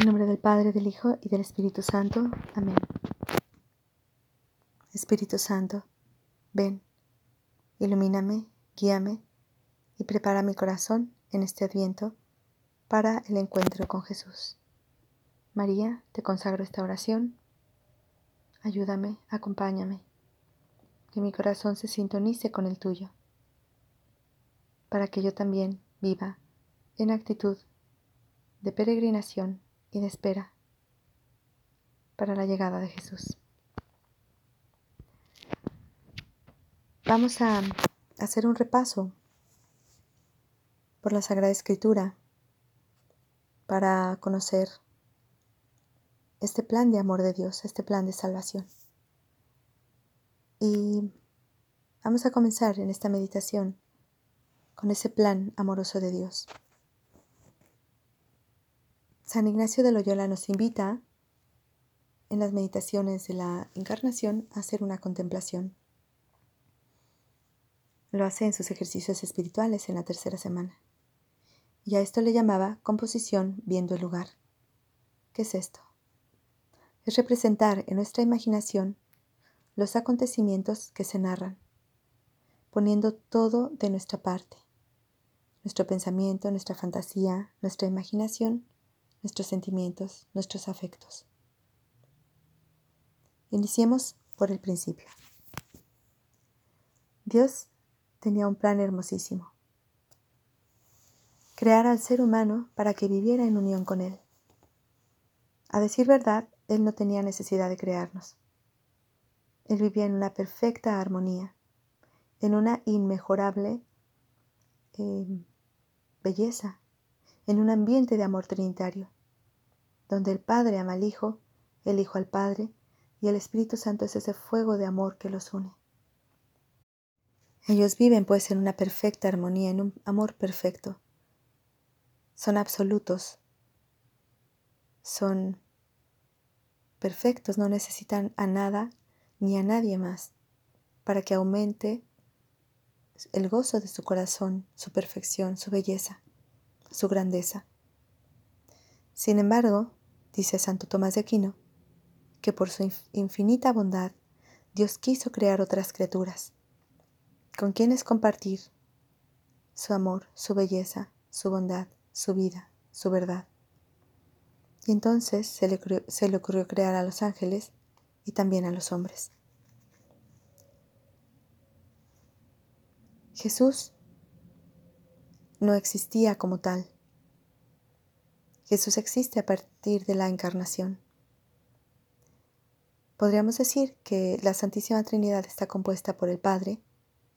En nombre del Padre, del Hijo y del Espíritu Santo. Amén. Espíritu Santo, ven, ilumíname, guíame y prepara mi corazón en este adviento para el encuentro con Jesús. María, te consagro esta oración. Ayúdame, acompáñame, que mi corazón se sintonice con el tuyo, para que yo también viva en actitud de peregrinación y de espera para la llegada de Jesús. Vamos a hacer un repaso por la Sagrada Escritura para conocer este plan de amor de Dios, este plan de salvación. Y vamos a comenzar en esta meditación con ese plan amoroso de Dios. San Ignacio de Loyola nos invita en las meditaciones de la encarnación a hacer una contemplación. Lo hace en sus ejercicios espirituales en la tercera semana. Y a esto le llamaba composición viendo el lugar. ¿Qué es esto? Es representar en nuestra imaginación los acontecimientos que se narran, poniendo todo de nuestra parte, nuestro pensamiento, nuestra fantasía, nuestra imaginación nuestros sentimientos, nuestros afectos. Iniciemos por el principio. Dios tenía un plan hermosísimo. Crear al ser humano para que viviera en unión con Él. A decir verdad, Él no tenía necesidad de crearnos. Él vivía en una perfecta armonía, en una inmejorable eh, belleza en un ambiente de amor trinitario, donde el Padre ama al Hijo, el Hijo al Padre, y el Espíritu Santo es ese fuego de amor que los une. Ellos viven pues en una perfecta armonía, en un amor perfecto. Son absolutos, son perfectos, no necesitan a nada ni a nadie más para que aumente el gozo de su corazón, su perfección, su belleza su grandeza. Sin embargo, dice Santo Tomás de Aquino, que por su infinita bondad Dios quiso crear otras criaturas, con quienes compartir su amor, su belleza, su bondad, su vida, su verdad. Y entonces se le, se le ocurrió crear a los ángeles y también a los hombres. Jesús no existía como tal. Jesús existe a partir de la encarnación. Podríamos decir que la Santísima Trinidad está compuesta por el Padre,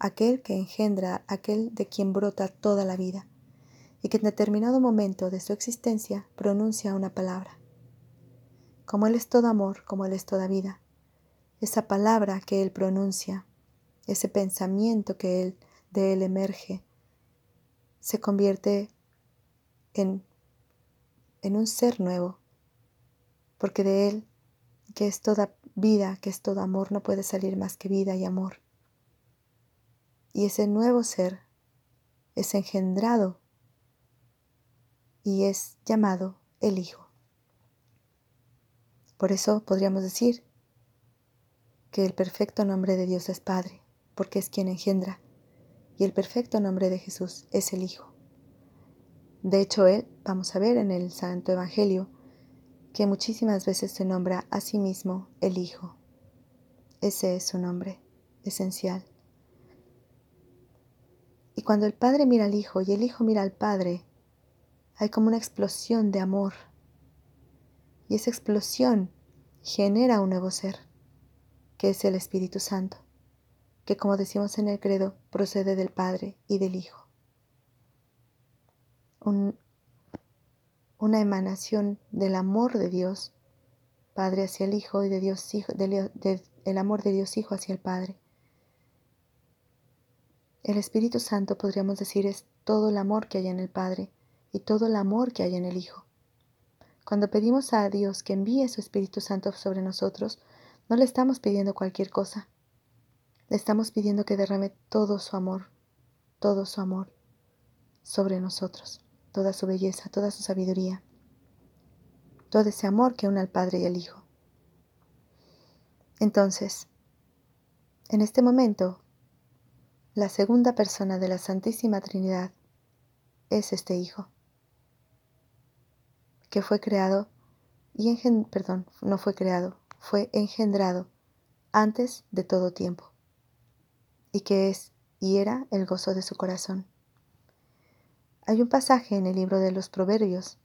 aquel que engendra, aquel de quien brota toda la vida, y que en determinado momento de su existencia pronuncia una palabra. Como Él es todo amor, como Él es toda vida, esa palabra que Él pronuncia, ese pensamiento que Él de Él emerge, se convierte en, en un ser nuevo, porque de Él, que es toda vida, que es todo amor, no puede salir más que vida y amor. Y ese nuevo ser es engendrado y es llamado el Hijo. Por eso podríamos decir que el perfecto nombre de Dios es Padre, porque es quien engendra y el perfecto nombre de Jesús es el Hijo. De hecho, Él, vamos a ver en el Santo Evangelio, que muchísimas veces se nombra a sí mismo el Hijo. Ese es su nombre esencial. Y cuando el Padre mira al Hijo y el Hijo mira al Padre, hay como una explosión de amor. Y esa explosión genera un nuevo ser, que es el Espíritu Santo que como decimos en el credo, procede del Padre y del Hijo. una emanación del amor de Dios, Padre hacia el Hijo y de Dios Hijo, del amor de Dios Hijo hacia el Padre. El Espíritu Santo, podríamos decir, es todo el amor que hay en el Padre y todo el amor que hay en el Hijo. Cuando pedimos a Dios que envíe su Espíritu Santo sobre nosotros, no le estamos pidiendo cualquier cosa, le estamos pidiendo que derrame todo su amor, todo su amor sobre nosotros, toda su belleza, toda su sabiduría. todo ese amor que une al Padre y al Hijo. Entonces, en este momento, la segunda persona de la Santísima Trinidad es este Hijo, que fue creado y perdón, no fue creado, fue engendrado antes de todo tiempo, y que es y era el gozo de su corazón. Hay un pasaje en el libro de los Proverbios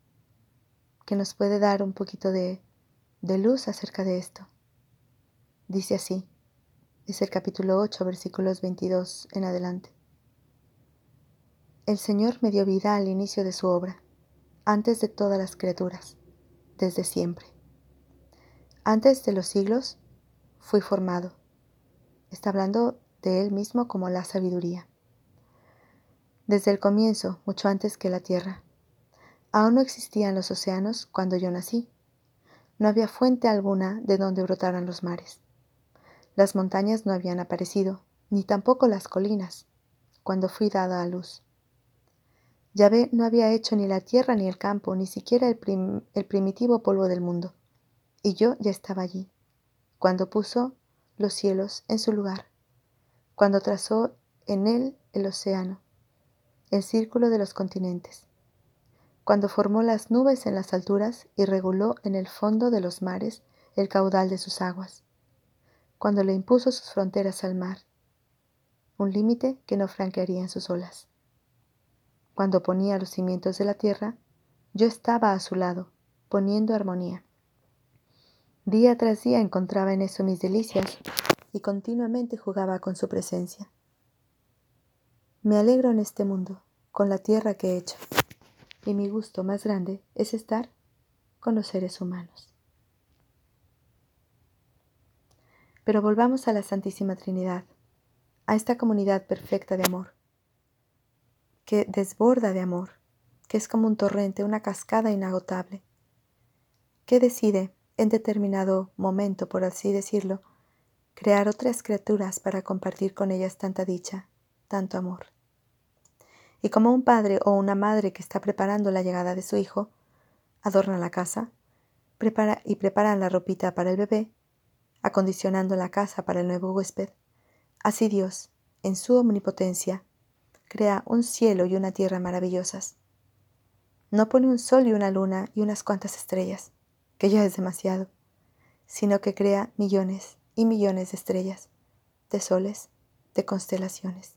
que nos puede dar un poquito de, de luz acerca de esto. Dice así, es el capítulo 8, versículos 22 en adelante. El Señor me dio vida al inicio de su obra, antes de todas las criaturas, desde siempre. Antes de los siglos fui formado. Está hablando de Él mismo como la sabiduría. Desde el comienzo, mucho antes que la tierra. Aún no existían los océanos cuando yo nací. No había fuente alguna de donde brotaran los mares. Las montañas no habían aparecido, ni tampoco las colinas, cuando fui dada a luz. Yahvé no había hecho ni la tierra ni el campo, ni siquiera el, el primitivo polvo del mundo. Y yo ya estaba allí, cuando puso los cielos en su lugar, cuando trazó en él el océano, el círculo de los continentes, cuando formó las nubes en las alturas y reguló en el fondo de los mares el caudal de sus aguas cuando le impuso sus fronteras al mar, un límite que no franquearían sus olas. Cuando ponía los cimientos de la tierra, yo estaba a su lado, poniendo armonía. Día tras día encontraba en eso mis delicias y continuamente jugaba con su presencia. Me alegro en este mundo, con la tierra que he hecho, y mi gusto más grande es estar con los seres humanos. Pero volvamos a la Santísima Trinidad, a esta comunidad perfecta de amor, que desborda de amor, que es como un torrente, una cascada inagotable, que decide, en determinado momento, por así decirlo, crear otras criaturas para compartir con ellas tanta dicha, tanto amor. Y como un padre o una madre que está preparando la llegada de su hijo, adorna la casa, prepara y preparan la ropita para el bebé, acondicionando la casa para el nuevo huésped, así Dios, en su omnipotencia, crea un cielo y una tierra maravillosas. No pone un sol y una luna y unas cuantas estrellas, que ya es demasiado, sino que crea millones y millones de estrellas, de soles, de constelaciones.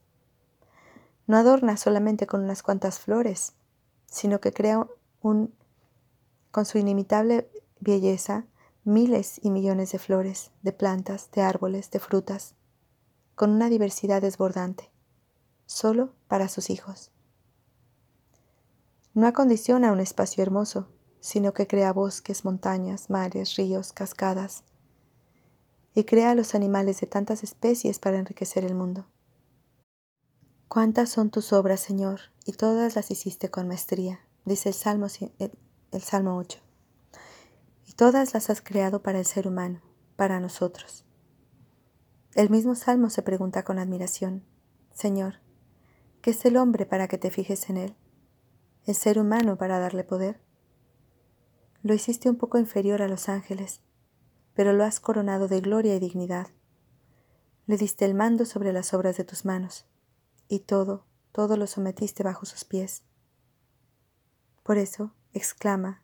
No adorna solamente con unas cuantas flores, sino que crea un, con su inimitable belleza, miles y millones de flores, de plantas, de árboles, de frutas, con una diversidad desbordante, solo para sus hijos. No acondiciona un espacio hermoso, sino que crea bosques, montañas, mares, ríos, cascadas, y crea a los animales de tantas especies para enriquecer el mundo. Cuántas son tus obras, Señor, y todas las hiciste con maestría, dice el Salmo, el Salmo 8 y todas las has creado para el ser humano, para nosotros. El mismo Salmo se pregunta con admiración, Señor, ¿qué es el hombre para que te fijes en él? ¿El ser humano para darle poder? Lo hiciste un poco inferior a los ángeles, pero lo has coronado de gloria y dignidad. Le diste el mando sobre las obras de tus manos, y todo, todo lo sometiste bajo sus pies. Por eso, exclama,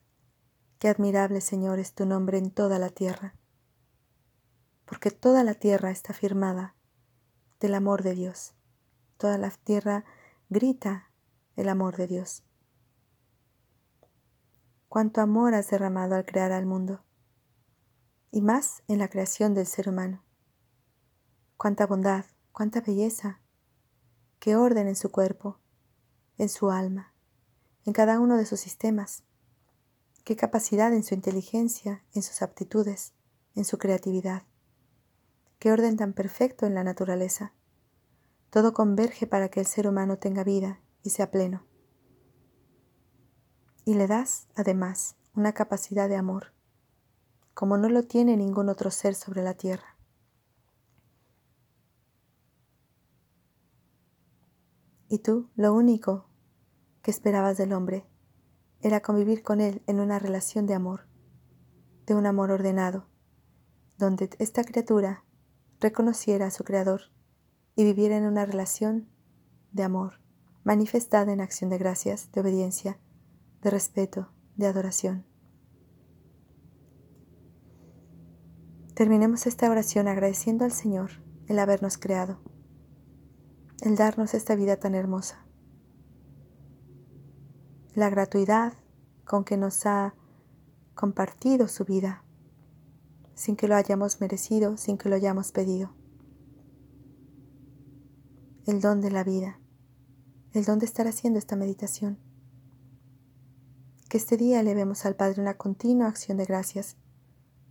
Qué admirable, Señor, es tu nombre en toda la tierra, porque toda la tierra está firmada del amor de Dios. Toda la tierra grita el amor de Dios. Cuánto amor has derramado al crear al mundo, y más en la creación del ser humano. Cuánta bondad, cuánta belleza, qué orden en su cuerpo, en su alma, en cada uno de sus sistemas qué capacidad en su inteligencia, en sus aptitudes, en su creatividad. Qué orden tan perfecto en la naturaleza. Todo converge para que el ser humano tenga vida y sea pleno. Y le das, además, una capacidad de amor, como no lo tiene ningún otro ser sobre la tierra. Y tú, lo único que esperabas del hombre era convivir con Él en una relación de amor, de un amor ordenado, donde esta criatura reconociera a su Creador y viviera en una relación de amor, manifestada en acción de gracias, de obediencia, de respeto, de adoración. Terminemos esta oración agradeciendo al Señor el habernos creado, el darnos esta vida tan hermosa, la gratuidad con que nos ha compartido su vida, sin que lo hayamos merecido, sin que lo hayamos pedido. El don de la vida, el don de estar haciendo esta meditación. Que este día elevemos al Padre una continua acción de gracias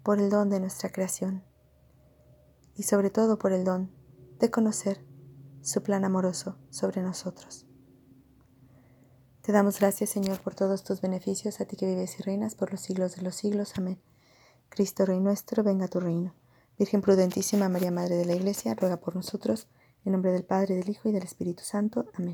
por el don de nuestra creación y sobre todo por el don de conocer su plan amoroso sobre nosotros. Te damos gracias, Señor, por todos tus beneficios, a ti que vives y reinas por los siglos de los siglos. Amén. Cristo Rey nuestro, venga a tu reino. Virgen prudentísima, María Madre de la Iglesia, ruega por nosotros, en nombre del Padre, del Hijo y del Espíritu Santo. Amén.